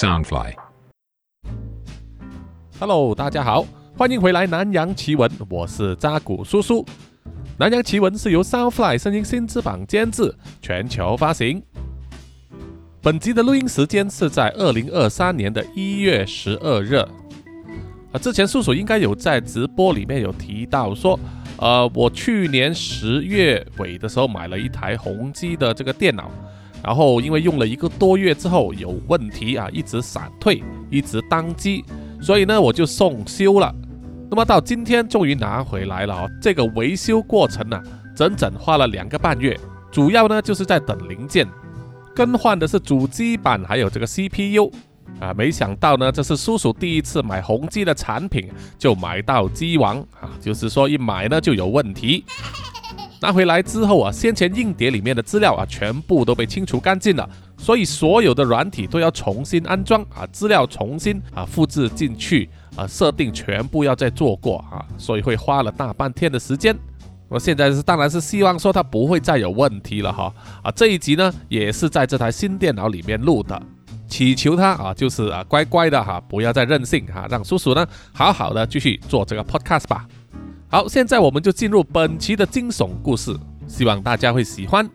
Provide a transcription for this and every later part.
Soundfly。Hello，大家好，欢迎回来《南洋奇闻》，我是扎古叔叔。《南洋奇闻》是由 Soundfly 声音新翅膀监制，全球发行。本集的录音时间是在二零二三年的一月十二日。啊，之前叔叔应该有在直播里面有提到说，呃，我去年十月尾的时候买了一台宏基的这个电脑，然后因为用了一个多月之后有问题啊，一直闪退，一直宕机，所以呢我就送修了。那么到今天终于拿回来了哦，这个维修过程呢、整整花了两个半月，主要呢就是在等零件，更换的是主机板还有这个 CPU。啊，没想到呢，这是叔叔第一次买宏基的产品，就买到机王啊，就是说一买呢就有问题。拿回来之后啊，先前硬碟里面的资料啊，全部都被清除干净了，所以所有的软体都要重新安装啊，资料重新啊复制进去啊，设定全部要再做过啊，所以会花了大半天的时间。我现在是当然是希望说它不会再有问题了哈啊，这一集呢也是在这台新电脑里面录的。祈求他啊，就是啊，乖乖的哈，不要再任性哈，让叔叔呢好好的继续做这个 podcast 吧。好，现在我们就进入本期的惊悚故事，希望大家会喜欢。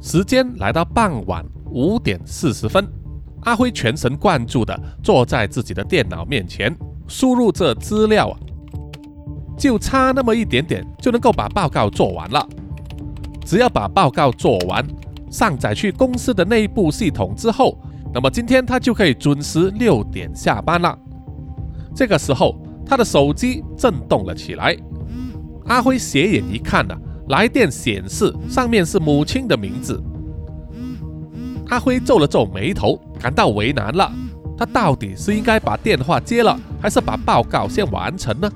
时间来到傍晚五点四十分，阿辉全神贯注的坐在自己的电脑面前，输入这资料啊。就差那么一点点就能够把报告做完了。只要把报告做完，上载去公司的内部系统之后，那么今天他就可以准时六点下班了。这个时候，他的手机震动了起来。阿辉斜眼一看呢、来电显示上面是母亲的名字。阿辉皱了皱眉头，感到为难了。他到底是应该把电话接了，还是把报告先完成呢？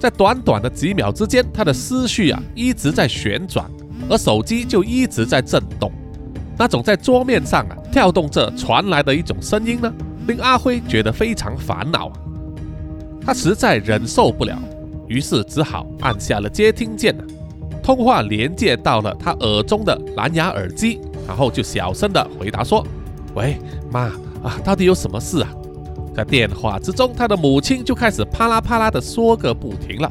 在短短的几秒之间，他的思绪啊一直在旋转，而手机就一直在震动。那种在桌面上啊跳动着传来的一种声音呢，令阿辉觉得非常烦恼啊。他实在忍受不了，于是只好按下了接听键。通话连接到了他耳中的蓝牙耳机，然后就小声的回答说：“喂，妈啊，到底有什么事啊？”在电话之中，他的母亲就开始啪啦啪啦的说个不停了。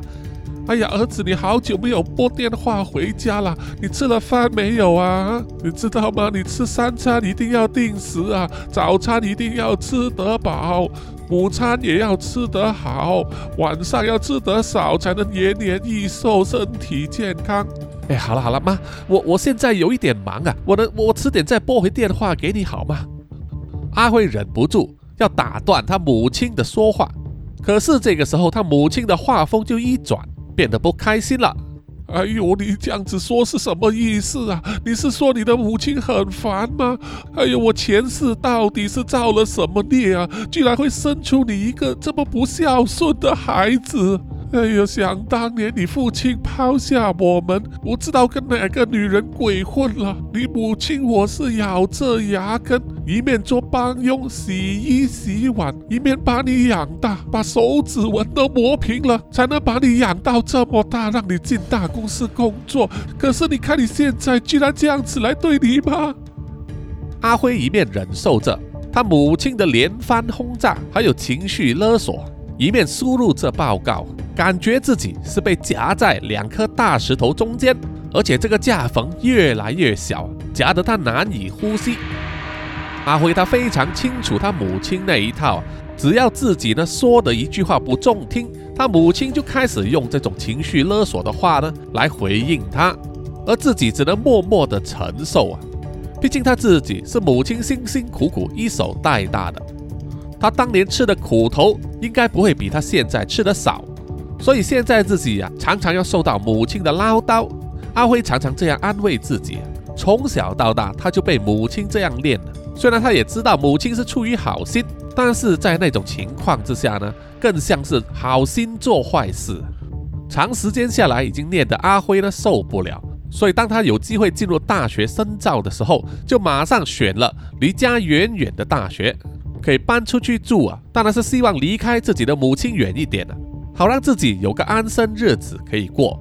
哎呀，儿子，你好久没有拨电话回家了，你吃了饭没有啊？你知道吗？你吃三餐一定要定时啊，早餐一定要吃得饱，午餐也要吃得好，晚上要吃得少，才能延年益寿，身体健康。哎，好了好了，妈，我我现在有一点忙啊，我能我迟点再拨回电话给你好吗？阿辉忍不住。要打断他母亲的说话，可是这个时候，他母亲的话锋就一转，变得不开心了。哎呦，你这样子说是什么意思啊？你是说你的母亲很烦吗？哎呦，我前世到底是造了什么孽啊？居然会生出你一个这么不孝顺的孩子！哎呦，想当年你父亲抛下我们，不知道跟哪个女人鬼混了。你母亲我是咬着牙根，一面做帮佣洗衣洗碗，一面把你养大，把手指纹都磨平了，才能把你养到这么大，让你进大公司工作。可是你看你现在居然这样子来对你妈！阿辉一面忍受着他母亲的连番轰炸，还有情绪勒索。一面输入这报告，感觉自己是被夹在两颗大石头中间，而且这个夹缝越来越小，夹得他难以呼吸。阿辉他非常清楚他母亲那一套，只要自己呢说的一句话不中听，他母亲就开始用这种情绪勒索的话呢来回应他，而自己只能默默的承受啊。毕竟他自己是母亲辛辛苦苦一手带大的。他当年吃的苦头应该不会比他现在吃的少，所以现在自己呀、啊、常常要受到母亲的唠叨。阿辉常常这样安慰自己：从小到大他就被母亲这样练。虽然他也知道母亲是出于好心，但是在那种情况之下呢，更像是好心做坏事。长时间下来，已经练得阿辉呢受不了，所以当他有机会进入大学深造的时候，就马上选了离家远远的大学。可以搬出去住啊，当然是希望离开自己的母亲远一点啊。好让自己有个安生日子可以过。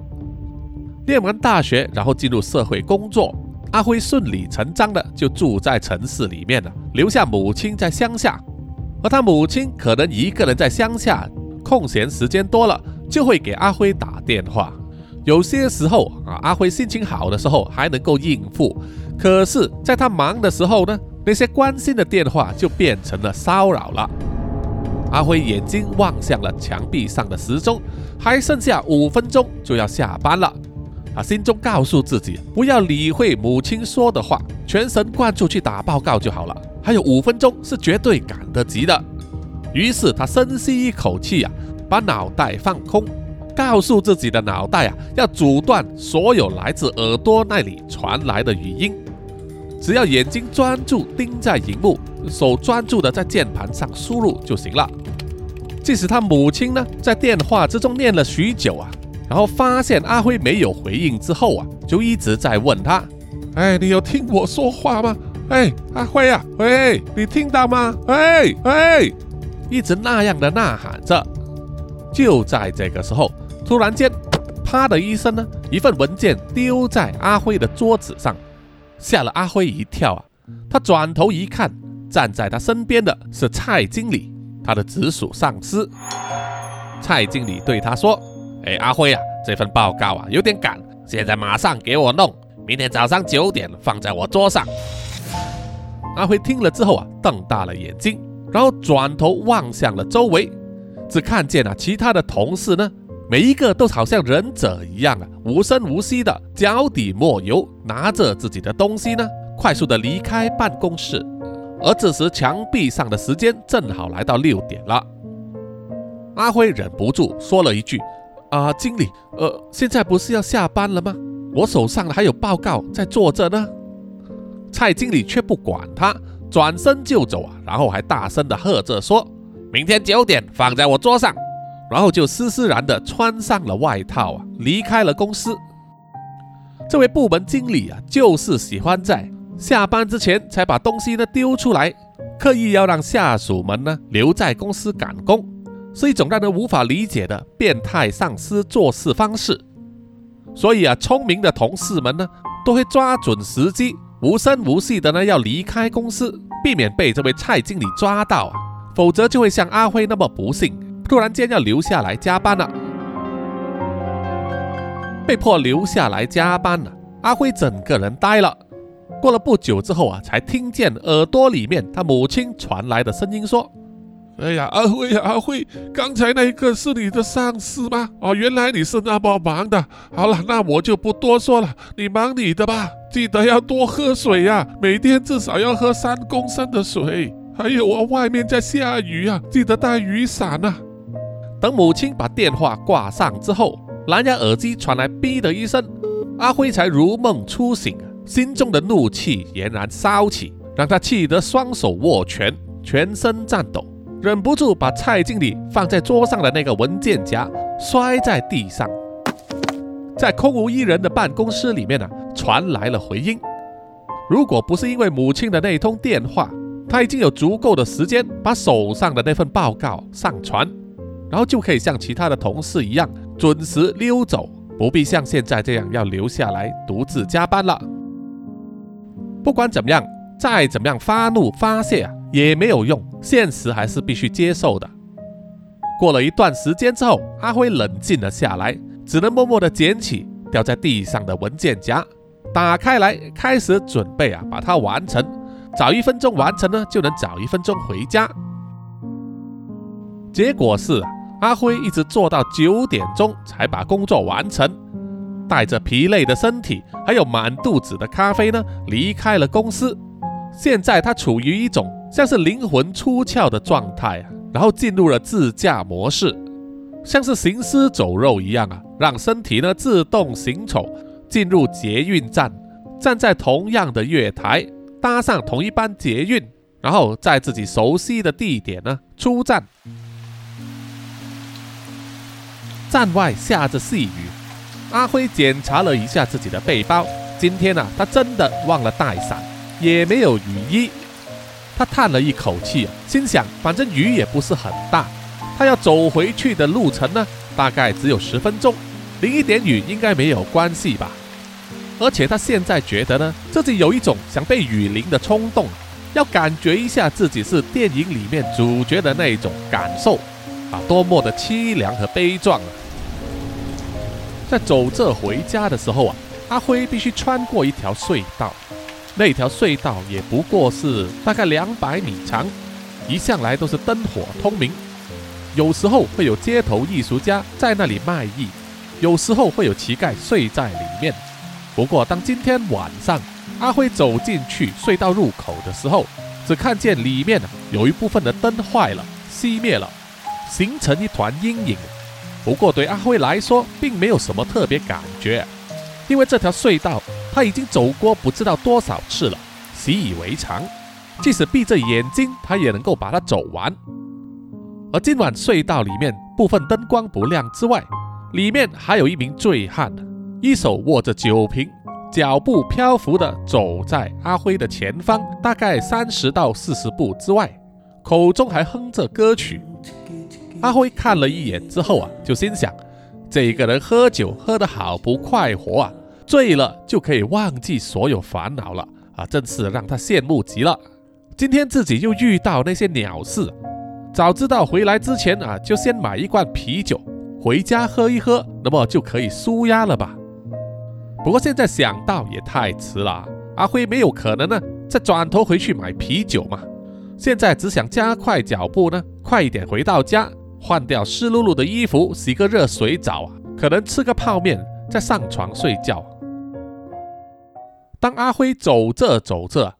念完大学，然后进入社会工作，阿辉顺理成章的就住在城市里面了，留下母亲在乡下。而他母亲可能一个人在乡下，空闲时间多了，就会给阿辉打电话。有些时候啊，阿辉心情好的时候还能够应付，可是，在他忙的时候呢，那些关心的电话就变成了骚扰了。阿辉眼睛望向了墙壁上的时钟，还剩下五分钟就要下班了。他心中告诉自己，不要理会母亲说的话，全神贯注去打报告就好了。还有五分钟是绝对赶得及的。于是他深吸一口气啊，把脑袋放空，告诉自己的脑袋啊，要阻断所有来自耳朵那里传来的语音，只要眼睛专注盯在荧幕，手专注的在键盘上输入就行了。即使他母亲呢，在电话之中念了许久啊。然后发现阿辉没有回应之后啊，就一直在问他：“哎，你有听我说话吗？哎，阿辉啊，喂，你听到吗？哎哎，一直那样的呐喊着。”就在这个时候，突然间，啪的一声呢，一份文件丢在阿辉的桌子上，吓了阿辉一跳啊！他转头一看，站在他身边的是蔡经理，他的直属上司。蔡经理对他说。哎，阿辉啊，这份报告啊有点赶，现在马上给我弄，明天早上九点放在我桌上。阿辉听了之后啊，瞪大了眼睛，然后转头望向了周围，只看见啊，其他的同事呢，每一个都好像忍者一样啊，无声无息的脚底抹油，拿着自己的东西呢，快速的离开办公室。而这时墙壁上的时间正好来到六点了，阿辉忍不住说了一句。啊，经理，呃，现在不是要下班了吗？我手上还有报告在做着呢。蔡经理却不管他，转身就走啊，然后还大声的喝着说：“明天九点放在我桌上。”然后就施施然的穿上了外套啊，离开了公司。这位部门经理啊，就是喜欢在下班之前才把东西呢丢出来，刻意要让下属们呢留在公司赶工。是一种让人无法理解的变态上司做事方式，所以啊，聪明的同事们呢，都会抓准时机，无声无息的呢要离开公司，避免被这位蔡经理抓到啊，否则就会像阿辉那么不幸，突然间要留下来加班了。被迫留下来加班了，阿辉整个人呆了。过了不久之后啊，才听见耳朵里面他母亲传来的声音说。哎呀，阿辉呀，阿辉，刚才那一个是你的上司吗？哦，原来你是那么忙的。好了，那我就不多说了，你忙你的吧。记得要多喝水呀，每天至少要喝三公升的水。还有啊，外面在下雨啊，记得带雨伞啊。等母亲把电话挂上之后，蓝牙耳机传来“哔”的一声，阿辉才如梦初醒，心中的怒气俨然烧起，让他气得双手握拳，全身颤抖。忍不住把蔡经理放在桌上的那个文件夹摔在地上，在空无一人的办公室里面呢，传来了回音。如果不是因为母亲的那通电话，他已经有足够的时间把手上的那份报告上传，然后就可以像其他的同事一样准时溜走，不必像现在这样要留下来独自加班了。不管怎么样，再怎么样发怒发泄啊！也没有用，现实还是必须接受的。过了一段时间之后，阿辉冷静了下来，只能默默地捡起掉在地上的文件夹，打开来，开始准备啊，把它完成。早一分钟完成呢，就能早一分钟回家。结果是，阿辉一直做到九点钟才把工作完成，带着疲累的身体，还有满肚子的咖啡呢，离开了公司。现在他处于一种。像是灵魂出窍的状态啊，然后进入了自驾模式，像是行尸走肉一样啊，让身体呢自动行走，进入捷运站，站在同样的月台，搭上同一班捷运，然后在自己熟悉的地点呢出站。站外下着细雨，阿辉检查了一下自己的背包，今天呢他真的忘了带伞，也没有雨衣。他叹了一口气，心想：反正雨也不是很大，他要走回去的路程呢，大概只有十分钟，淋一点雨应该没有关系吧。而且他现在觉得呢，自己有一种想被雨淋的冲动，要感觉一下自己是电影里面主角的那种感受。啊，多么的凄凉和悲壮啊！在走这回家的时候啊，阿辉必须穿过一条隧道，那条隧道也不过是大概两百米长，一向来都是灯火通明。有时候会有街头艺术家在那里卖艺，有时候会有乞丐睡在里面。不过，当今天晚上阿辉走进去隧道入口的时候，只看见里面有一部分的灯坏了、熄灭了，形成一团阴影。不过，对阿辉来说并没有什么特别感觉，因为这条隧道他已经走过不知道多少次了，习以为常。即使闭着眼睛，他也能够把它走完。而今晚隧道里面部分灯光不亮之外，里面还有一名醉汉，一手握着酒瓶，脚步漂浮的走在阿辉的前方，大概三十到四十步之外，口中还哼着歌曲。阿辉看了一眼之后啊，就心想：这个人喝酒喝得好不快活啊，醉了就可以忘记所有烦恼了啊，真是让他羡慕极了。今天自己又遇到那些鸟事。早知道回来之前啊，就先买一罐啤酒回家喝一喝，那么就可以舒压了吧。不过现在想到也太迟了，阿辉没有可能呢，再转头回去买啤酒嘛。现在只想加快脚步呢，快一点回到家，换掉湿漉漉的衣服，洗个热水澡啊，可能吃个泡面，再上床睡觉。当阿辉走着走着，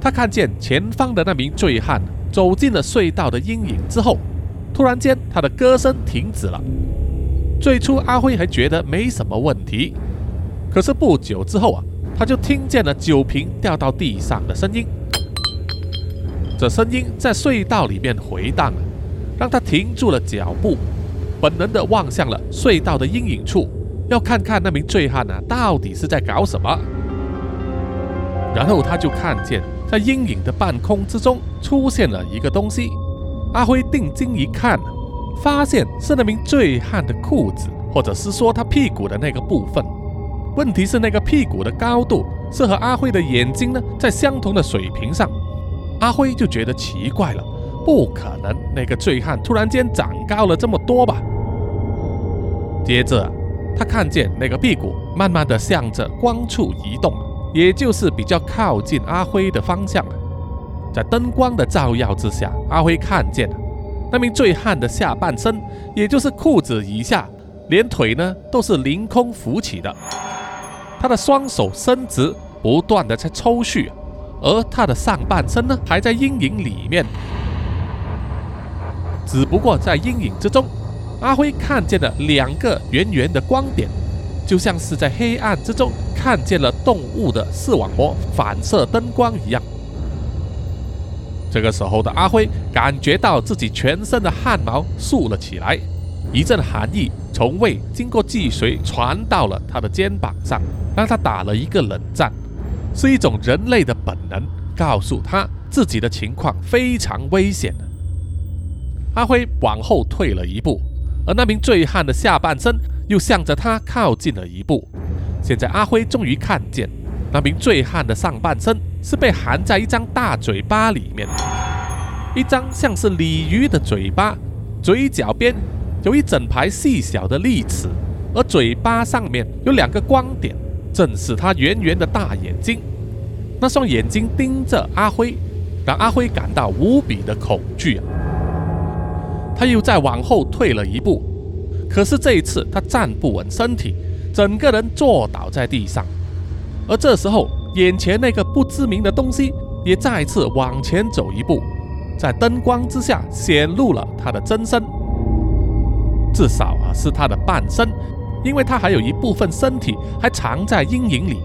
他看见前方的那名醉汉。走进了隧道的阴影之后，突然间，他的歌声停止了。最初，阿辉还觉得没什么问题，可是不久之后啊，他就听见了酒瓶掉到地上的声音。这声音在隧道里面回荡，让他停住了脚步，本能的望向了隧道的阴影处，要看看那名醉汉啊到底是在搞什么。然后他就看见。在阴影的半空之中出现了一个东西，阿辉定睛一看，发现是那名醉汉的裤子，或者是说他屁股的那个部分。问题是那个屁股的高度是和阿辉的眼睛呢在相同的水平上，阿辉就觉得奇怪了，不可能那个醉汉突然间长高了这么多吧？接着他看见那个屁股慢慢的向着光处移动。也就是比较靠近阿辉的方向在灯光的照耀之下，阿辉看见那名醉汉的下半身，也就是裤子以下，连腿呢都是凌空浮起的，他的双手伸直，不断的在抽搐，而他的上半身呢还在阴影里面，只不过在阴影之中，阿辉看见了两个圆圆的光点。就像是在黑暗之中看见了动物的视网膜反射灯光一样。这个时候的阿辉感觉到自己全身的汗毛竖了起来，一阵寒意从胃经过脊髓传到了他的肩膀上，让他打了一个冷战。是一种人类的本能告诉他自己的情况非常危险。阿辉往后退了一步，而那名醉汉的下半身。又向着他靠近了一步。现在阿辉终于看见，那名醉汉的上半身是被含在一张大嘴巴里面，一张像是鲤鱼的嘴巴，嘴角边有一整排细小的利齿，而嘴巴上面有两个光点，正是他圆圆的大眼睛。那双眼睛盯着阿辉，让阿辉感到无比的恐惧啊！他又再往后退了一步。可是这一次，他站不稳身体，整个人坐倒在地上。而这时候，眼前那个不知名的东西也再次往前走一步，在灯光之下显露了他的真身。至少啊，是他的半身，因为他还有一部分身体还藏在阴影里。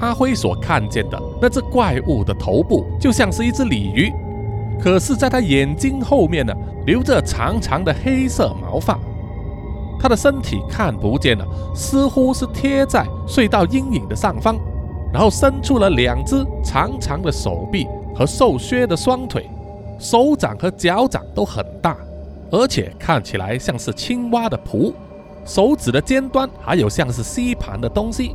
阿辉所看见的那只怪物的头部就像是一只鲤鱼，可是在他眼睛后面呢，留着长长的黑色毛发。他的身体看不见了，似乎是贴在隧道阴影的上方，然后伸出了两只长长的手臂和瘦削的双腿，手掌和脚掌都很大，而且看起来像是青蛙的蹼，手指的尖端还有像是吸盘的东西。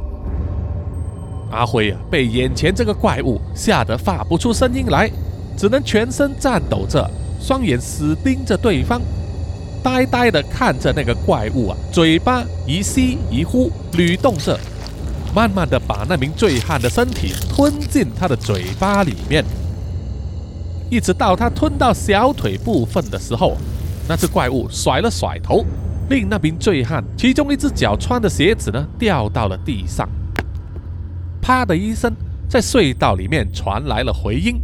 阿辉啊，被眼前这个怪物吓得发不出声音来，只能全身颤抖着，双眼死盯着对方，呆呆地看着那个怪物啊，嘴巴一吸一呼，捋动着，慢慢地把那名醉汉的身体吞进他的嘴巴里面。一直到他吞到小腿部分的时候，那只怪物甩了甩头，令那名醉汉其中一只脚穿的鞋子呢掉到了地上。啪的一声，在隧道里面传来了回音。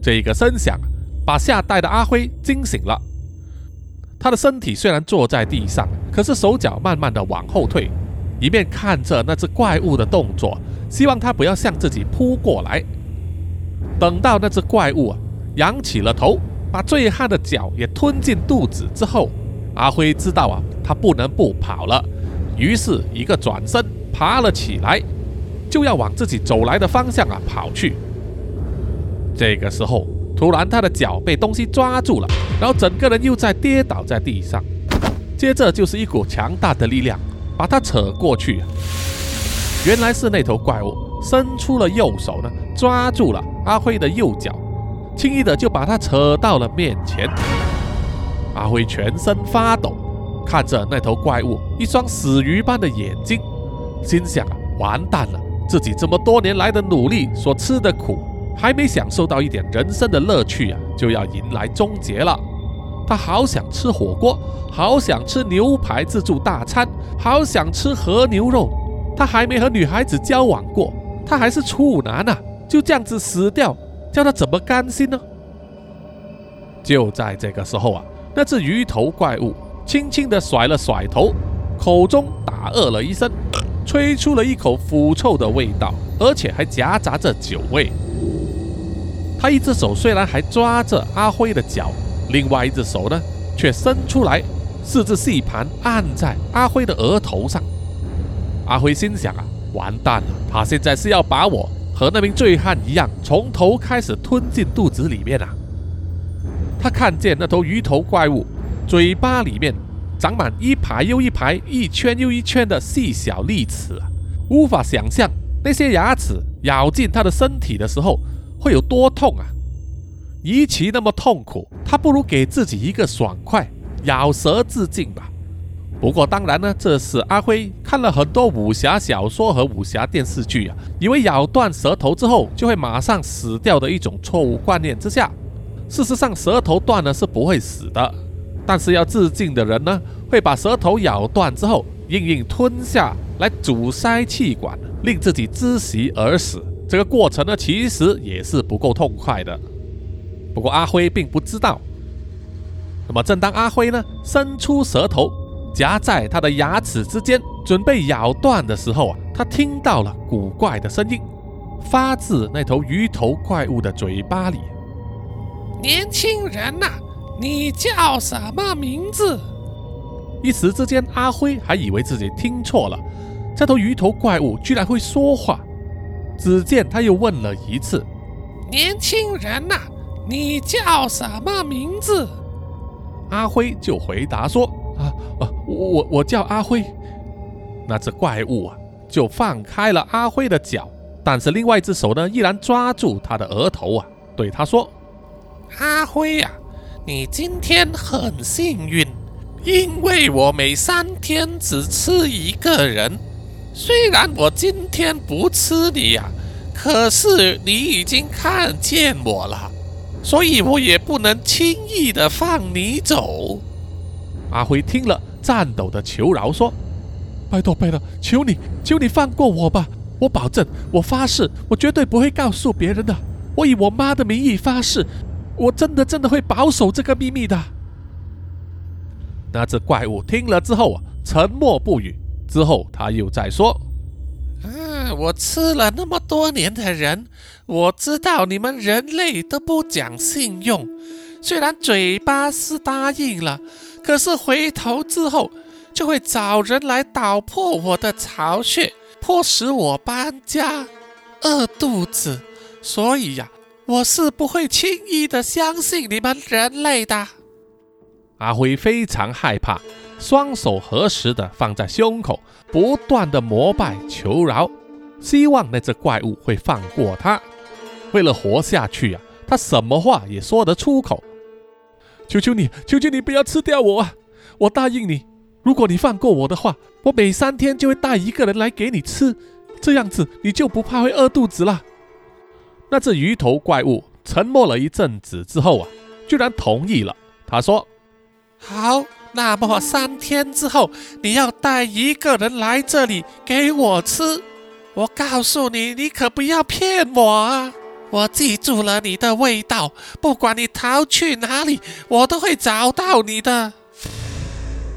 这个声响把吓呆的阿辉惊醒了。他的身体虽然坐在地上，可是手脚慢慢的往后退，一面看着那只怪物的动作，希望他不要向自己扑过来。等到那只怪物啊仰起了头，把醉汉的脚也吞进肚子之后，阿辉知道啊，他不能不跑了，于是一个转身爬了起来。就要往自己走来的方向啊跑去。这个时候，突然他的脚被东西抓住了，然后整个人又在跌倒在地上。接着就是一股强大的力量把他扯过去。原来是那头怪物伸出了右手呢，抓住了阿辉的右脚，轻易的就把他扯到了面前。阿辉全身发抖，看着那头怪物一双死鱼般的眼睛，心想，完蛋了。自己这么多年来的努力所吃的苦，还没享受到一点人生的乐趣啊，就要迎来终结了。他好想吃火锅，好想吃牛排自助大餐，好想吃和牛肉。他还没和女孩子交往过，他还是处男啊，就这样子死掉，叫他怎么甘心呢？就在这个时候啊，那只鱼头怪物轻轻地甩了甩头，口中打饿了一声。吹出了一口腐臭的味道，而且还夹杂着酒味。他一只手虽然还抓着阿辉的脚，另外一只手呢却伸出来，四只细盘按在阿辉的额头上。阿辉心想啊，完蛋了，他现在是要把我和那名醉汉一样，从头开始吞进肚子里面啊！他看见那头鱼头怪物嘴巴里面。长满一排又一排、一圈又一圈的细小利齿啊，无法想象那些牙齿咬进他的身体的时候会有多痛啊！与其那么痛苦，他不如给自己一个爽快，咬舌自尽吧。不过当然呢，这是阿辉看了很多武侠小说和武侠电视剧啊，以为咬断舌头之后就会马上死掉的一种错误观念之下。事实上，舌头断了是不会死的。但是要自尽的人呢，会把舌头咬断之后，硬硬吞下来阻塞气管，令自己窒息而死。这个过程呢，其实也是不够痛快的。不过阿辉并不知道。那么，正当阿辉呢伸出舌头夹在他的牙齿之间，准备咬断的时候啊，他听到了古怪的声音，发自那头鱼头怪物的嘴巴里：“年轻人呐！”你叫什么名字？一时之间，阿辉还以为自己听错了，这头鱼头怪物居然会说话。只见他又问了一次：“年轻人呐，你叫什么名字？”阿辉就回答说：“啊啊，我我我叫阿辉。”那只怪物啊，就放开了阿辉的脚，但是另外一只手呢，依然抓住他的额头啊，对他说：“阿辉呀。”你今天很幸运，因为我每三天只吃一个人。虽然我今天不吃你呀，可是你已经看见我了，所以我也不能轻易的放你走。阿辉听了，颤抖的求饶说：“拜托，拜托，求你，求你放过我吧！我保证，我发誓，我绝对不会告诉别人的。我以我妈的名义发誓。”我真的真的会保守这个秘密的。那只怪物听了之后啊，沉默不语。之后他又再说：“嗯，我吃了那么多年的人，我知道你们人类都不讲信用。虽然嘴巴是答应了，可是回头之后就会找人来捣破我的巢穴，迫使我搬家，饿肚子。所以呀。”我是不会轻易的相信你们人类的。阿辉非常害怕，双手合十的放在胸口，不断的膜拜求饶，希望那只怪物会放过他。为了活下去啊，他什么话也说得出口。求求你，求求你不要吃掉我啊！我答应你，如果你放过我的话，我每三天就会带一个人来给你吃，这样子你就不怕会饿肚子了。那只鱼头怪物沉默了一阵子之后啊，居然同意了。他说：“好，那么三天之后你要带一个人来这里给我吃。我告诉你，你可不要骗我啊！我记住了你的味道，不管你逃去哪里，我都会找到你的。”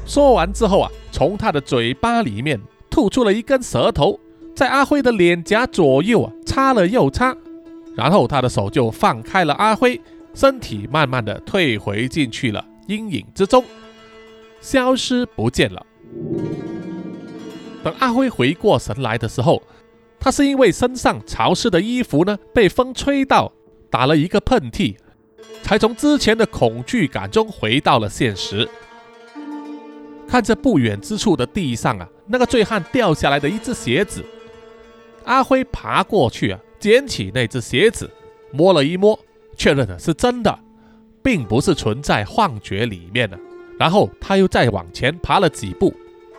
说完之后啊，从他的嘴巴里面吐出了一根舌头，在阿辉的脸颊左右啊擦了又擦。然后他的手就放开了阿辉，身体慢慢的退回进去了阴影之中，消失不见了。等阿辉回过神来的时候，他是因为身上潮湿的衣服呢被风吹到，打了一个喷嚏，才从之前的恐惧感中回到了现实。看着不远之处的地上啊，那个醉汉掉下来的一只鞋子，阿辉爬过去啊。捡起那只鞋子，摸了一摸，确认的是真的，并不是存在幻觉里面的。然后他又再往前爬了几步，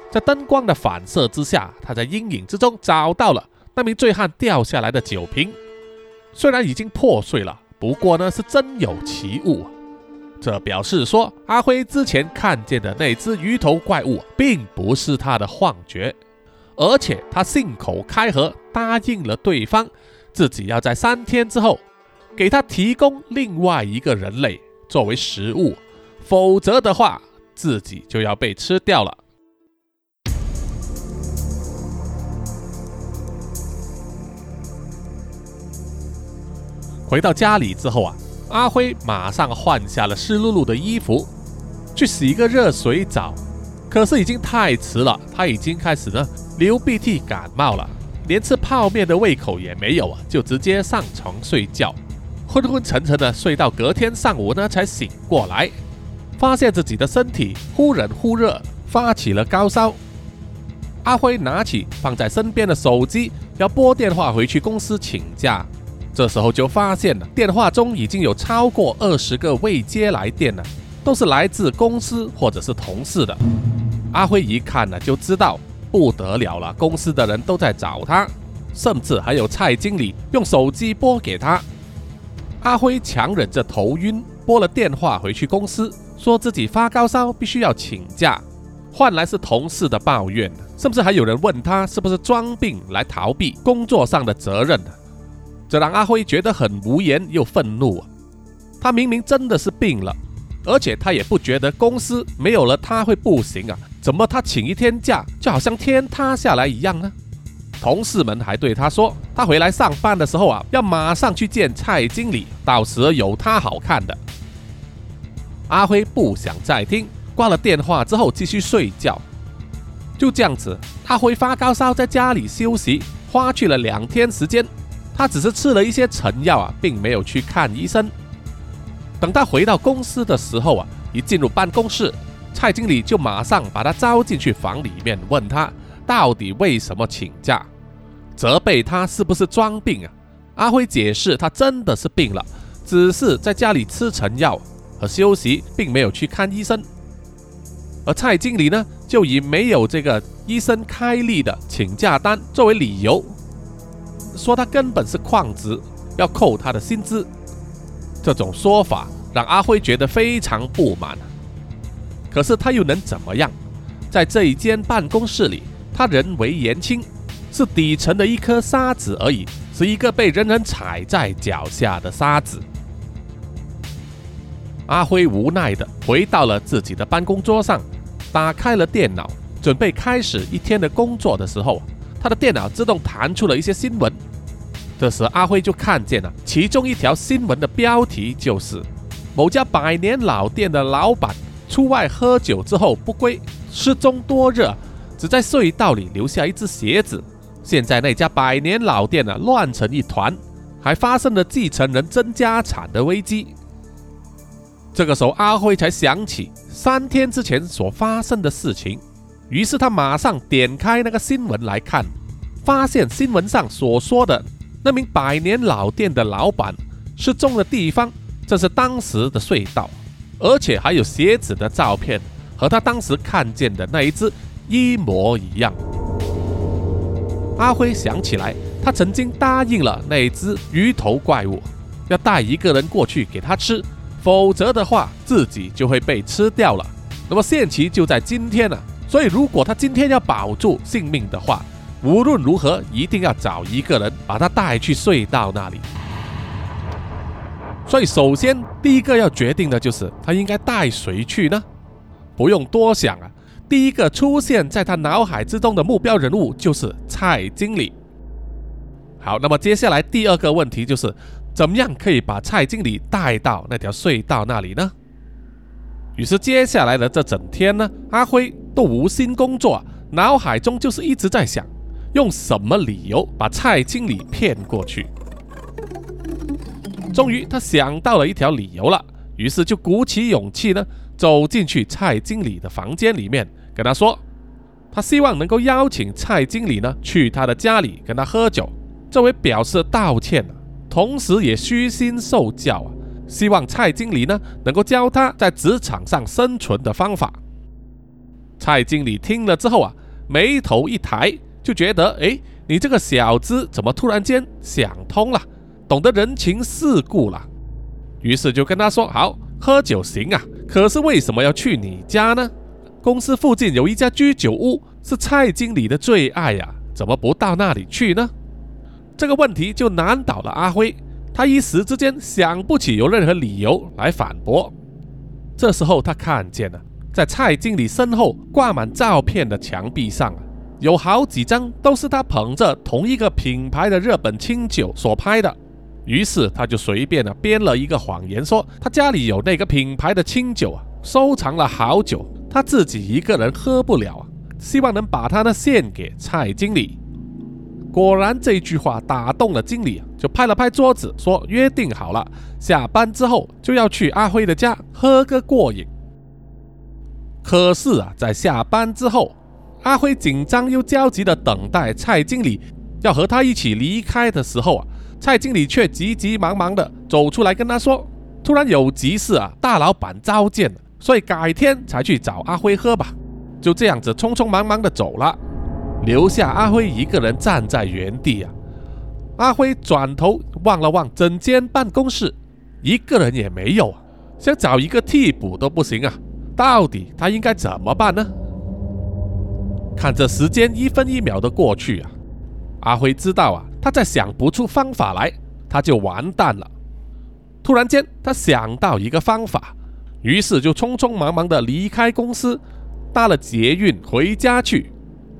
在灯光的反射之下，他在阴影之中找到了那名醉汉掉下来的酒瓶。虽然已经破碎了，不过呢是真有其物。这表示说，阿辉之前看见的那只鱼头怪物，并不是他的幻觉，而且他信口开河答应了对方。自己要在三天之后给他提供另外一个人类作为食物，否则的话，自己就要被吃掉了。回到家里之后啊，阿辉马上换下了湿漉漉的衣服，去洗一个热水澡。可是已经太迟了，他已经开始呢流鼻涕、感冒了。连吃泡面的胃口也没有啊，就直接上床睡觉，昏昏沉沉的睡到隔天上午呢才醒过来，发现自己的身体忽冷忽热，发起了高烧。阿辉拿起放在身边的手机，要拨电话回去公司请假，这时候就发现了电话中已经有超过二十个未接来电了，都是来自公司或者是同事的。阿辉一看呢，就知道。不得了了！公司的人都在找他，甚至还有蔡经理用手机拨给他。阿辉强忍着头晕，拨了电话回去公司，说自己发高烧，必须要请假，换来是同事的抱怨，甚至还有人问他是不是装病来逃避工作上的责任。这让阿辉觉得很无言又愤怒啊！他明明真的是病了，而且他也不觉得公司没有了他会不行啊！怎么他请一天假就好像天塌下来一样呢？同事们还对他说，他回来上班的时候啊，要马上去见蔡经理，到时有他好看的。阿辉不想再听，挂了电话之后继续睡觉。就这样子，阿辉发高烧，在家里休息，花去了两天时间。他只是吃了一些成药啊，并没有去看医生。等他回到公司的时候啊，一进入办公室。蔡经理就马上把他招进去房里面，问他到底为什么请假，责备他是不是装病啊？阿辉解释他真的是病了，只是在家里吃成药和休息，并没有去看医生。而蔡经理呢，就以没有这个医生开立的请假单作为理由，说他根本是旷职，要扣他的薪资。这种说法让阿辉觉得非常不满。可是他又能怎么样？在这一间办公室里，他人为言轻，是底层的一颗沙子而已，是一个被人人踩在脚下的沙子。阿辉无奈的回到了自己的办公桌上，打开了电脑，准备开始一天的工作的时候，他的电脑自动弹出了一些新闻。这时，阿辉就看见了其中一条新闻的标题，就是某家百年老店的老板。出外喝酒之后不归，失踪多日，只在隧道里留下一只鞋子。现在那家百年老店呢，乱成一团，还发生了继承人争家产的危机。这个时候，阿辉才想起三天之前所发生的事情，于是他马上点开那个新闻来看，发现新闻上所说的那名百年老店的老板失踪的地方，正是当时的隧道，而且还有鞋子的照片，和他当时看见的那一只一模一样。阿辉想起来，他曾经答应了那只鱼头怪物，要带一个人过去给他吃。否则的话，自己就会被吃掉了。那么限期就在今天了，所以如果他今天要保住性命的话，无论如何一定要找一个人把他带去隧道那里。所以首先第一个要决定的就是他应该带谁去呢？不用多想啊，第一个出现在他脑海之中的目标人物就是蔡经理。好，那么接下来第二个问题就是。怎么样可以把蔡经理带到那条隧道那里呢？于是接下来的这整天呢，阿辉都无心工作，脑海中就是一直在想，用什么理由把蔡经理骗过去。终于他想到了一条理由了，于是就鼓起勇气呢，走进去蔡经理的房间里面，跟他说，他希望能够邀请蔡经理呢去他的家里跟他喝酒，作为表示道歉。同时也虚心受教啊，希望蔡经理呢能够教他在职场上生存的方法。蔡经理听了之后啊，眉头一抬，就觉得哎，你这个小子怎么突然间想通了，懂得人情世故了？于是就跟他说：“好，喝酒行啊，可是为什么要去你家呢？公司附近有一家居酒屋，是蔡经理的最爱呀，怎么不到那里去呢？”这个问题就难倒了阿辉，他一时之间想不起有任何理由来反驳。这时候他看见了，在蔡经理身后挂满照片的墙壁上，有好几张都是他捧着同一个品牌的日本清酒所拍的。于是他就随便的编了一个谎言，说他家里有那个品牌的清酒啊，收藏了好久，他自己一个人喝不了啊，希望能把它呢献给蔡经理。果然，这句话打动了经理，就拍了拍桌子，说：“约定好了，下班之后就要去阿辉的家喝个过瘾。”可是啊，在下班之后，阿辉紧张又焦急地等待蔡经理要和他一起离开的时候啊，蔡经理却急急忙忙地走出来跟他说：“突然有急事啊，大老板召见，所以改天才去找阿辉喝吧。”就这样子匆匆忙忙地走了。留下阿辉一个人站在原地啊！阿辉转头望了望整间办公室，一个人也没有，想找一个替补都不行啊！到底他应该怎么办呢？看着时间一分一秒的过去啊，阿辉知道啊，他再想不出方法来，他就完蛋了。突然间，他想到一个方法，于是就匆匆忙忙的离开公司，搭了捷运回家去。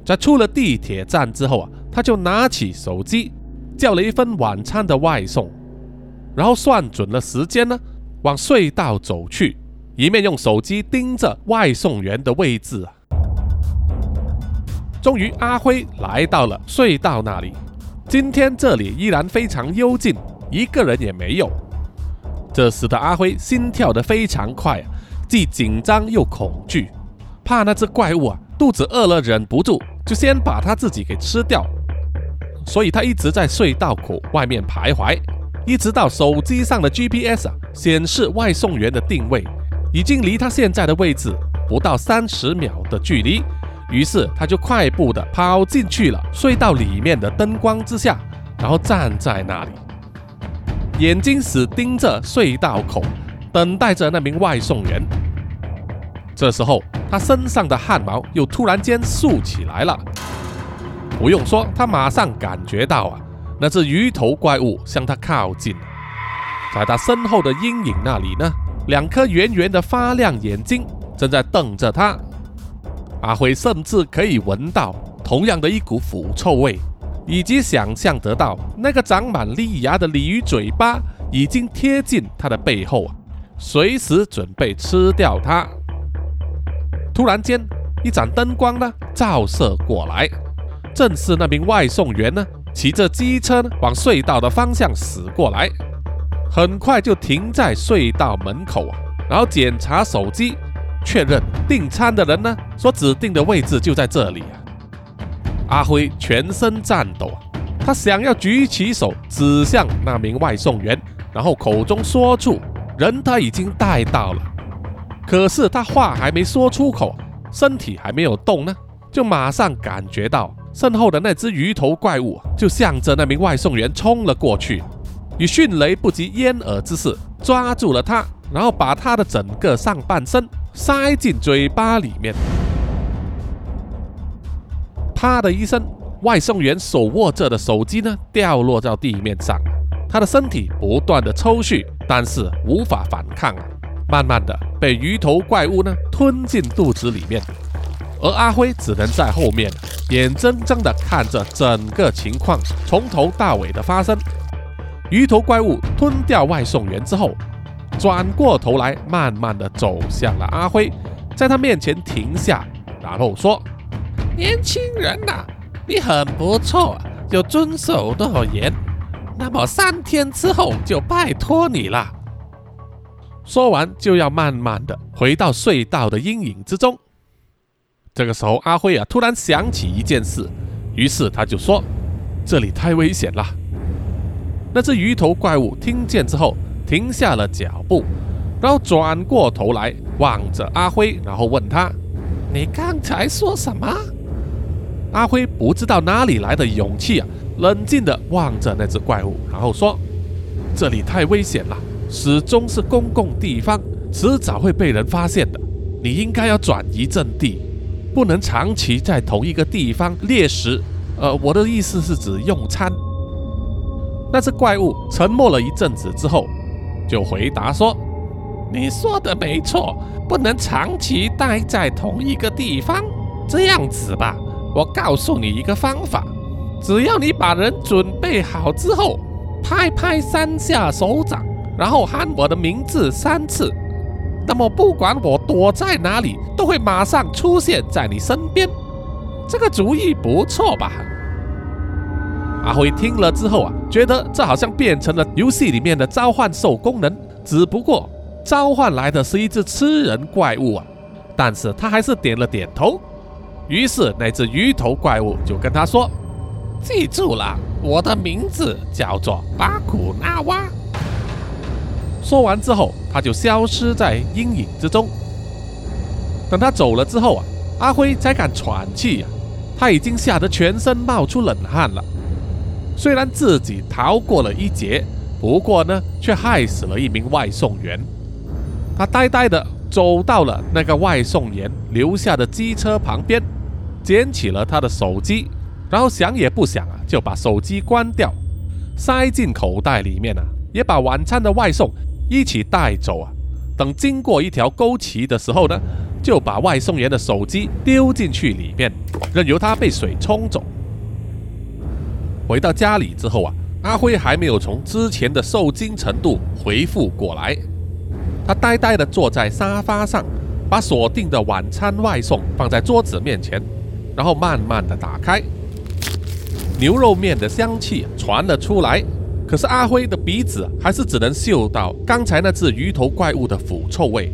在出了地铁站之后啊，他就拿起手机叫了一份晚餐的外送，然后算准了时间呢，往隧道走去，一面用手机盯着外送员的位置啊。终于，阿辉来到了隧道那里。今天这里依然非常幽静，一个人也没有。这时的阿辉心跳得非常快啊，既紧张又恐惧，怕那只怪物啊肚子饿了忍不住。就先把他自己给吃掉，所以他一直在隧道口外面徘徊，一直到手机上的 GPS 显示外送员的定位已经离他现在的位置不到三十秒的距离，于是他就快步的跑进去了隧道里面的灯光之下，然后站在那里，眼睛死盯着隧道口，等待着那名外送员。这时候。他身上的汗毛又突然间竖起来了，不用说，他马上感觉到啊，那只鱼头怪物向他靠近，在他身后的阴影那里呢，两颗圆圆的发亮眼睛正在瞪着他。阿辉甚至可以闻到同样的一股腐臭味，以及想象得到那个长满利牙的鲤鱼嘴巴已经贴近他的背后，随时准备吃掉他。突然间，一盏灯光呢照射过来，正是那名外送员呢骑着机车呢往隧道的方向驶过来，很快就停在隧道门口啊，然后检查手机，确认订餐的人呢所指定的位置就在这里啊。阿辉全身颤抖，他想要举起手指向那名外送员，然后口中说出人他已经带到了，可是他话还没说出口，身体还没有动呢，就马上感觉到身后的那只鱼头怪物就向着那名外送员冲了过去，以迅雷不及掩耳之势抓住了他，然后把他的整个上半身塞进嘴巴里面。啪的一声，外送员手握着的手机呢掉落到地面上，他的身体不断的抽搐，但是无法反抗啊，慢慢的被鱼头怪物呢吞进肚子里面，而阿辉只能在后面眼睁睁的看着整个情况从头到尾的发生。鱼头怪物吞掉外送员之后，转过头来，慢慢的走向了阿辉，在他面前停下，然后说。年轻人呐，你很不错，有遵守诺言。那么三天之后就拜托你了。说完就要慢慢的回到隧道的阴影之中。这个时候，阿辉啊突然想起一件事，于是他就说：“这里太危险了。”那只鱼头怪物听见之后停下了脚步，然后转过头来望着阿辉，然后问他：“你刚才说什么？”阿辉不知道哪里来的勇气啊，冷静地望着那只怪物，然后说：“这里太危险了，始终是公共地方，迟早会被人发现的。你应该要转移阵地，不能长期在同一个地方猎食。呃，我的意思是指用餐。”那只怪物沉默了一阵子之后，就回答说：“你说的没错，不能长期待在同一个地方。这样子吧。”我告诉你一个方法，只要你把人准备好之后，拍拍三下手掌，然后喊我的名字三次，那么不管我躲在哪里，都会马上出现在你身边。这个主意不错吧？阿辉听了之后啊，觉得这好像变成了游戏里面的召唤兽功能，只不过召唤来的是一只吃人怪物啊。但是他还是点了点头。于是那只鱼头怪物就跟他说：“记住了，我的名字叫做巴古纳瓦。”说完之后，他就消失在阴影之中。等他走了之后啊，阿辉才敢喘气呀。他已经吓得全身冒出冷汗了。虽然自己逃过了一劫，不过呢，却害死了一名外送员。他呆呆的走到了那个外送员留下的机车旁边。捡起了他的手机，然后想也不想啊，就把手机关掉，塞进口袋里面啊，也把晚餐的外送一起带走啊。等经过一条沟渠的时候呢，就把外送员的手机丢进去里面，任由它被水冲走。回到家里之后啊，阿辉还没有从之前的受惊程度恢复过来，他呆呆地坐在沙发上，把锁定的晚餐外送放在桌子面前。然后慢慢的打开，牛肉面的香气传了出来，可是阿辉的鼻子还是只能嗅到刚才那只鱼头怪物的腐臭味。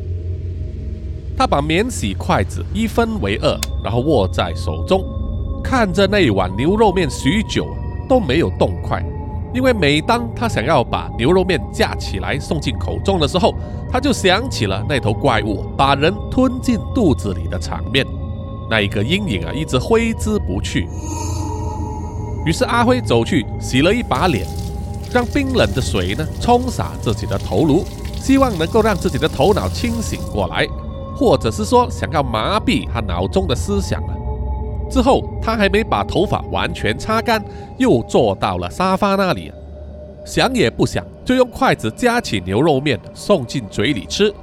他把免洗筷子一分为二，然后握在手中，看着那一碗牛肉面许久都没有动筷，因为每当他想要把牛肉面架起来送进口中的时候，他就想起了那头怪物把人吞进肚子里的场面。那一个阴影啊，一直挥之不去。于是阿辉走去洗了一把脸，让冰冷的水呢冲洒自己的头颅，希望能够让自己的头脑清醒过来，或者是说想要麻痹他脑中的思想啊。之后他还没把头发完全擦干，又坐到了沙发那里，想也不想就用筷子夹起牛肉面送进嘴里吃。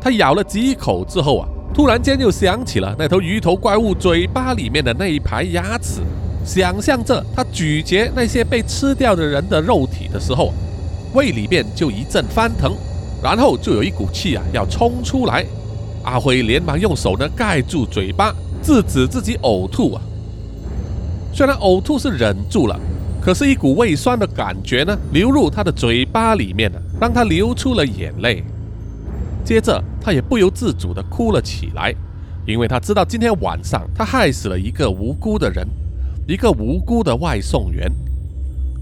他咬了几口之后啊。突然间又想起了那头鱼头怪物嘴巴里面的那一排牙齿，想象着他咀嚼那些被吃掉的人的肉体的时候，胃里面就一阵翻腾，然后就有一股气啊要冲出来。阿辉连忙用手呢盖住嘴巴，制止自己呕吐啊。虽然呕吐是忍住了，可是，一股胃酸的感觉呢流入他的嘴巴里面呢，让他流出了眼泪。接着他也不由自主地哭了起来，因为他知道今天晚上他害死了一个无辜的人，一个无辜的外送员。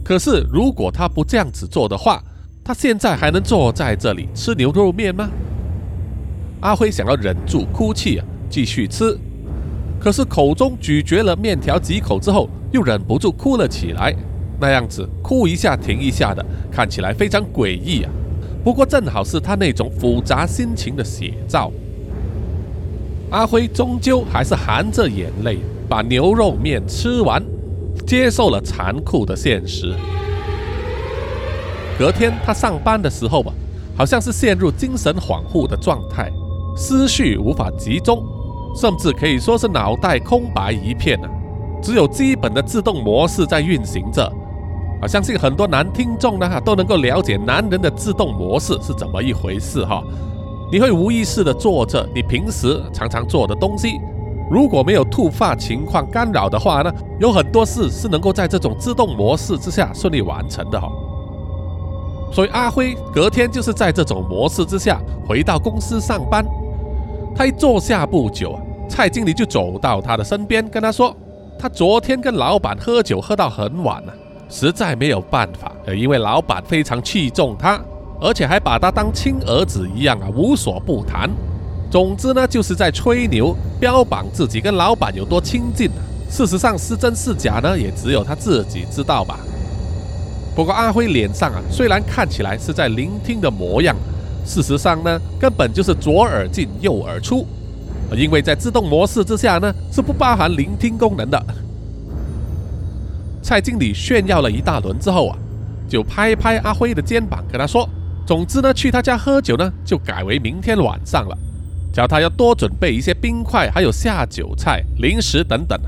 可是如果他不这样子做的话，他现在还能坐在这里吃牛肉面吗？阿辉想要忍住哭泣啊，继续吃。可是口中咀嚼了面条几口之后，又忍不住哭了起来。那样子哭一下停一下的，看起来非常诡异啊。不过正好是他那种复杂心情的写照。阿辉终究还是含着眼泪把牛肉面吃完，接受了残酷的现实。隔天他上班的时候吧，好像是陷入精神恍惚的状态，思绪无法集中。甚至可以说是脑袋空白一片啊，只有基本的自动模式在运行着。啊，相信很多男听众呢都能够了解男人的自动模式是怎么一回事哈。你会无意识的做着你平时常常做的东西，如果没有突发情况干扰的话呢，有很多事是能够在这种自动模式之下顺利完成的哈。所以阿辉隔天就是在这种模式之下回到公司上班。他一坐下不久啊，蔡经理就走到他的身边，跟他说：“他昨天跟老板喝酒喝到很晚了，实在没有办法，因为老板非常器重他，而且还把他当亲儿子一样啊，无所不谈。总之呢，就是在吹牛，标榜自己跟老板有多亲近。事实上是真是假呢，也只有他自己知道吧。不过阿辉脸上啊，虽然看起来是在聆听的模样。”事实上呢，根本就是左耳进右耳出，因为在自动模式之下呢，是不包含聆听功能的。蔡经理炫耀了一大轮之后啊，就拍拍阿辉的肩膀，跟他说：“总之呢，去他家喝酒呢，就改为明天晚上了，叫他要多准备一些冰块，还有下酒菜、零食等等。”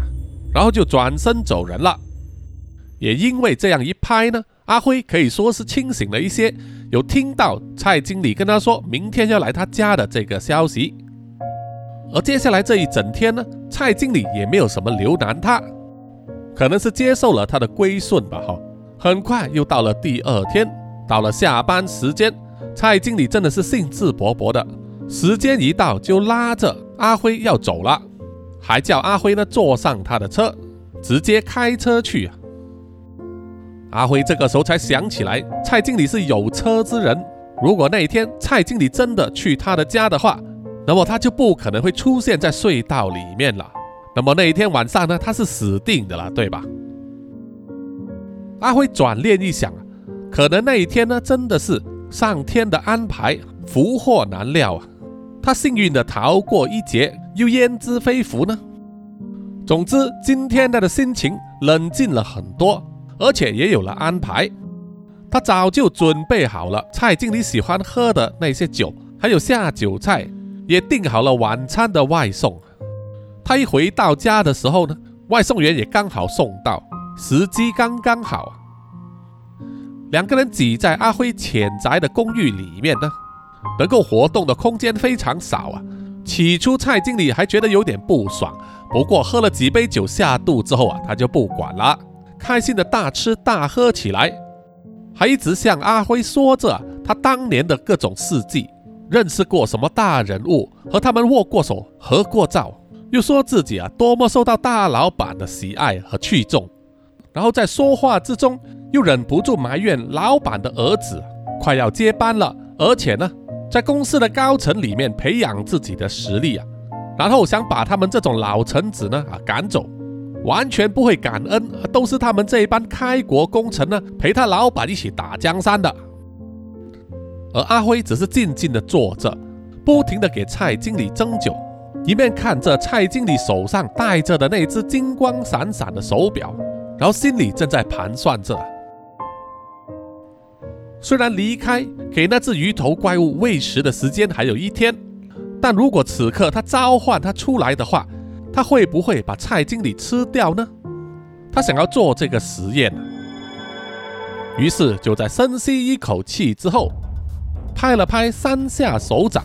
然后就转身走人了。也因为这样一拍呢，阿辉可以说是清醒了一些。有听到蔡经理跟他说明天要来他家的这个消息，而接下来这一整天呢，蔡经理也没有什么留难他，可能是接受了他的归顺吧。哈，很快又到了第二天，到了下班时间，蔡经理真的是兴致勃勃的，时间一到就拉着阿辉要走了，还叫阿辉呢坐上他的车，直接开车去啊。阿辉这个时候才想起来，蔡经理是有车之人。如果那一天蔡经理真的去他的家的话，那么他就不可能会出现在隧道里面了。那么那一天晚上呢，他是死定的了，对吧？阿辉转念一想，可能那一天呢，真的是上天的安排，福祸难料啊。他幸运的逃过一劫，又焉知非福呢？总之，今天他的心情冷静了很多。而且也有了安排，他早就准备好了蔡经理喜欢喝的那些酒，还有下酒菜，也订好了晚餐的外送。他一回到家的时候呢，外送员也刚好送到，时机刚刚好。两个人挤在阿辉浅宅的公寓里面呢，能够活动的空间非常少啊。起初蔡经理还觉得有点不爽，不过喝了几杯酒下肚之后啊，他就不管了。开心的大吃大喝起来，还一直向阿辉说着他当年的各种事迹，认识过什么大人物，和他们握过手、合过照，又说自己啊多么受到大老板的喜爱和器重。然后在说话之中，又忍不住埋怨老板的儿子快要接班了，而且呢，在公司的高层里面培养自己的实力啊，然后想把他们这种老臣子呢啊赶走。完全不会感恩，都是他们这一班开国功臣呢，陪他老板一起打江山的。而阿辉只是静静的坐着，不停的给蔡经理斟酒，一面看着蔡经理手上戴着的那只金光闪闪的手表，然后心里正在盘算着：虽然离开给那只鱼头怪物喂食的时间还有一天，但如果此刻他召唤他出来的话，他会不会把蔡经理吃掉呢？他想要做这个实验，于是就在深吸一口气之后，拍了拍三下手掌，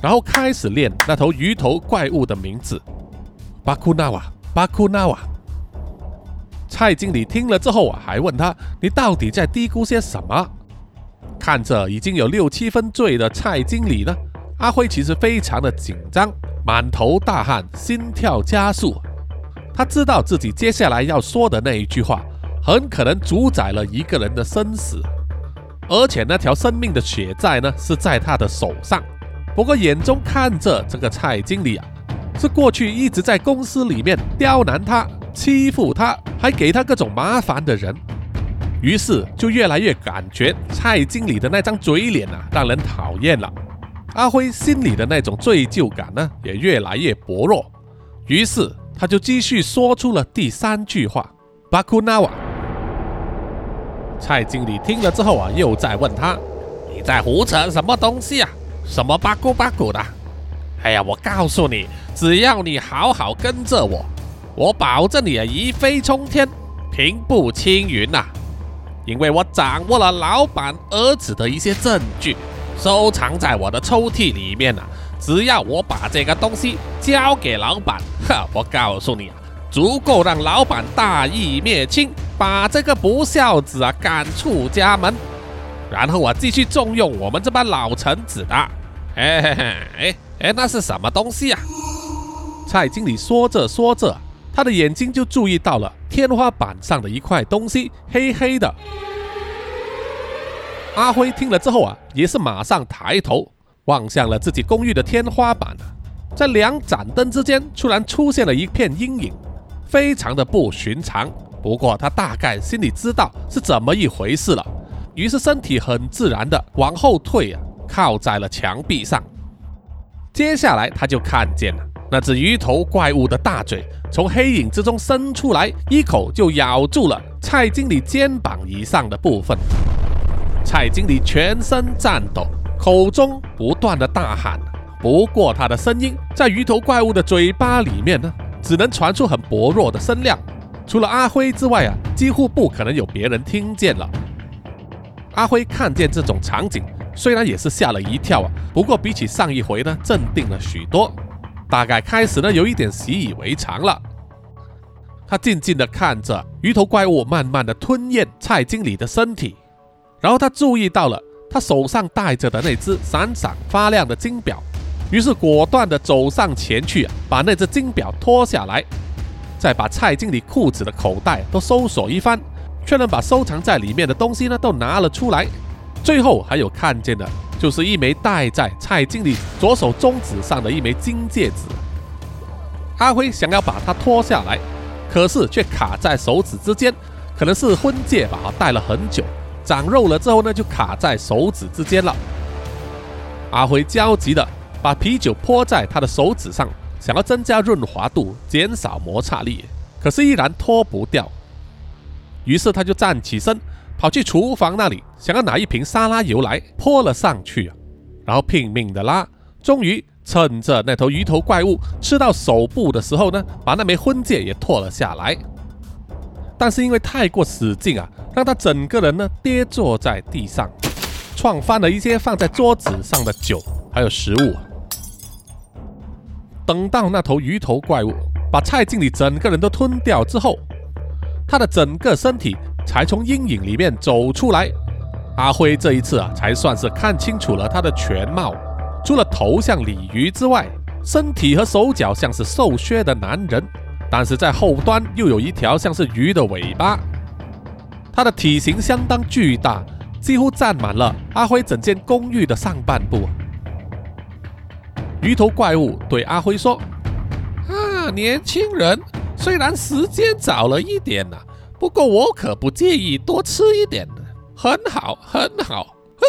然后开始念那头鱼头怪物的名字：巴库纳瓦，巴库纳瓦。蔡经理听了之后啊，还问他：“你到底在嘀咕些什么？”看着已经有六七分醉的蔡经理呢，阿辉其实非常的紧张，满头大汗，心跳加速。他知道自己接下来要说的那一句话，很可能主宰了一个人的生死，而且那条生命的血债呢，是在他的手上。不过眼中看着这个蔡经理啊，是过去一直在公司里面刁难他、欺负他，还给他各种麻烦的人，于是就越来越感觉蔡经理的那张嘴脸啊，让人讨厌了。阿辉心里的那种罪疚感呢，也越来越薄弱，于是。他就继续说出了第三句话：“巴库纳瓦。”蔡经理听了之后啊，又在问他：“你在胡扯什么东西啊？什么巴库巴库的？哎呀，我告诉你，只要你好好跟着我，我保证你啊一飞冲天，平步青云呐！因为我掌握了老板儿子的一些证据，收藏在我的抽屉里面呢。”只要我把这个东西交给老板，哈，我告诉你啊，足够让老板大义灭亲，把这个不孝子啊赶出家门，然后啊继续重用我们这帮老臣子的。哎哎哎，那是什么东西啊？蔡经理说着说着，他的眼睛就注意到了天花板上的一块东西，黑黑的。阿辉听了之后啊，也是马上抬头。望向了自己公寓的天花板，在两盏灯之间突然出现了一片阴影，非常的不寻常。不过他大概心里知道是怎么一回事了，于是身体很自然的往后退啊，靠在了墙壁上。接下来他就看见了那只鱼头怪物的大嘴从黑影之中伸出来，一口就咬住了蔡经理肩膀以上的部分。蔡经理全身颤抖。口中不断的大喊，不过他的声音在鱼头怪物的嘴巴里面呢，只能传出很薄弱的声量。除了阿辉之外啊，几乎不可能有别人听见了。阿辉看见这种场景，虽然也是吓了一跳啊，不过比起上一回呢，镇定了许多，大概开始呢有一点习以为常了。他静静的看着鱼头怪物慢慢的吞咽蔡经理的身体，然后他注意到了。他手上戴着的那只闪闪发亮的金表，于是果断地走上前去，把那只金表脱下来，再把蔡经理裤子的口袋都搜索一番，确认把收藏在里面的东西呢都拿了出来，最后还有看见的就是一枚戴在蔡经理左手中指上的一枚金戒指。阿辉想要把它脱下来，可是却卡在手指之间，可能是婚戒吧，戴了很久。长肉了之后呢，就卡在手指之间了。阿辉焦急的把啤酒泼在他的手指上，想要增加润滑度，减少摩擦力，可是依然脱不掉。于是他就站起身，跑去厨房那里，想要拿一瓶沙拉油来泼了上去，然后拼命的拉，终于趁着那头鱼头怪物吃到手部的时候呢，把那枚婚戒也脱了下来。但是因为太过使劲啊。让他整个人呢跌坐在地上，撞翻了一些放在桌子上的酒还有食物。等到那头鱼头怪物把蔡经理整个人都吞掉之后，他的整个身体才从阴影里面走出来。阿辉这一次啊，才算是看清楚了他的全貌。除了头像鲤鱼之外，身体和手脚像是瘦削的男人，但是在后端又有一条像是鱼的尾巴。它的体型相当巨大，几乎占满了阿辉整间公寓的上半部。鱼头怪物对阿辉说：“啊，年轻人，虽然时间早了一点呐，不过我可不介意多吃一点的，很好，很好。”哼！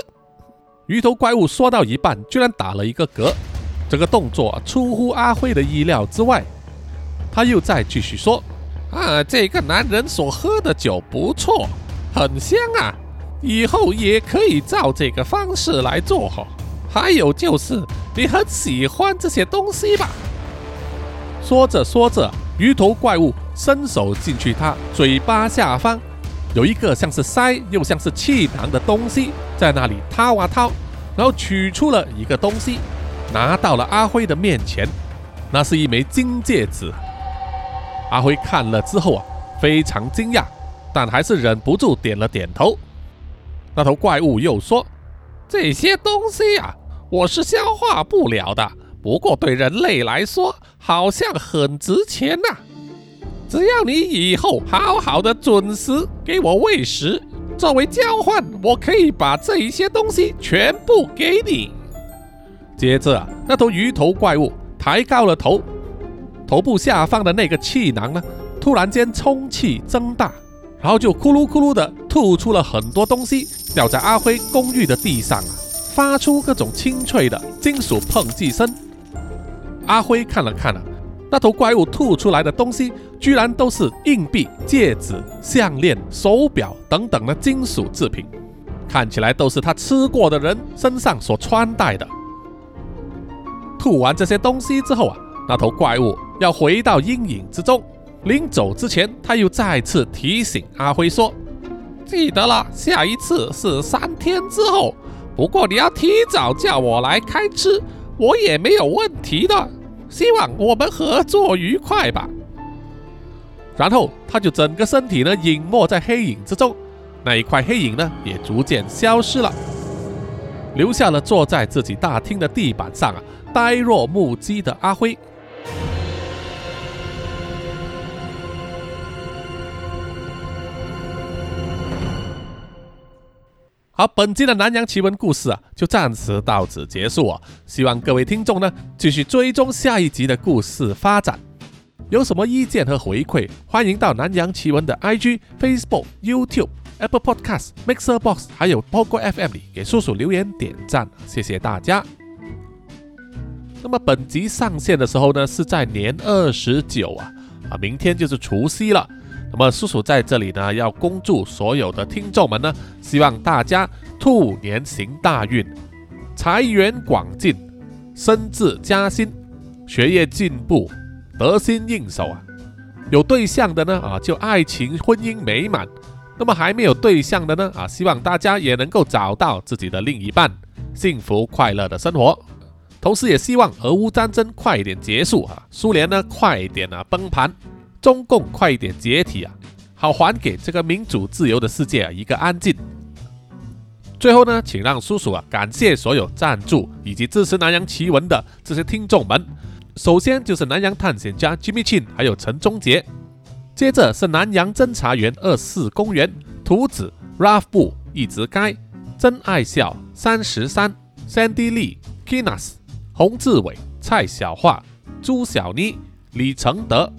鱼头怪物说到一半，居然打了一个嗝，这个动作出乎阿辉的意料之外。他又再继续说。啊，这个男人所喝的酒不错，很香啊！以后也可以照这个方式来做哈。还有就是，你很喜欢这些东西吧？说着说着，鱼头怪物伸手进去，他嘴巴下方有一个像是腮又像是气囊的东西，在那里掏啊掏，然后取出了一个东西，拿到了阿辉的面前，那是一枚金戒指。阿辉看了之后啊，非常惊讶，但还是忍不住点了点头。那头怪物又说：“这些东西啊，我是消化不了的。不过对人类来说，好像很值钱呐。只要你以后好好的准时给我喂食，作为交换，我可以把这一些东西全部给你。接着啊，那头鱼头怪物抬高了头，头部下方的那个气囊呢，突然间充气增大，然后就咕噜咕噜的吐出了很多东西，掉在阿辉公寓的地上啊，发出各种清脆的金属碰击声。阿辉看了看啊，那头怪物吐出来的东西，居然都是硬币、戒指、项链、手表等等的金属制品，看起来都是他吃过的人身上所穿戴的。吐完这些东西之后啊，那头怪物要回到阴影之中。临走之前，他又再次提醒阿辉说：“记得了，下一次是三天之后，不过你要提早叫我来开吃，我也没有问题的。”希望我们合作愉快吧。然后他就整个身体呢隐没在黑影之中，那一块黑影呢也逐渐消失了，留下了坐在自己大厅的地板上啊呆若木鸡的阿辉。好，本期的南洋奇闻故事啊，就暂时到此结束啊。希望各位听众呢，继续追踪下一集的故事发展。有什么意见和回馈，欢迎到南洋奇闻的 IG、Facebook、YouTube、Apple Podcasts、Mixer Box 还有 Pogo FM 里给叔叔留言点赞，谢谢大家。那么本集上线的时候呢，是在年二十九啊，啊，明天就是除夕了。那么叔叔在这里呢，要恭祝所有的听众们呢，希望大家兔年行大运，财源广进，升职加薪，学业进步，得心应手啊！有对象的呢啊，就爱情婚姻美满；那么还没有对象的呢啊，希望大家也能够找到自己的另一半，幸福快乐的生活。同时也希望俄乌战争快一点结束啊，苏联呢快一点啊崩盘。中共快一点解体啊，好还给这个民主自由的世界啊一个安静。最后呢，请让叔叔啊感谢所有赞助以及支持南洋奇闻的这些听众们。首先就是南洋探险家 Jimmy Chin，还有陈忠杰。接着是南洋侦查员二四公园图子 Ralph 布一直该真爱笑三十三 Sandy Lee Kinas 洪志伟蔡小桦朱小妮李承德。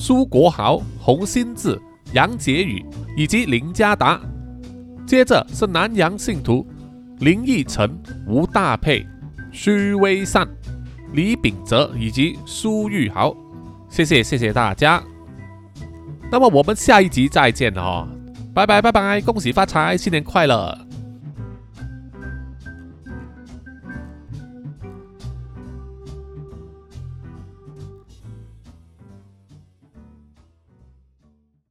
苏国豪、洪新志、杨杰宇以及林家达，接着是南洋信徒林义成、吴大佩、徐威善、李秉哲以及苏玉豪，谢谢谢谢大家。那么我们下一集再见哦，拜拜拜拜，恭喜发财，新年快乐！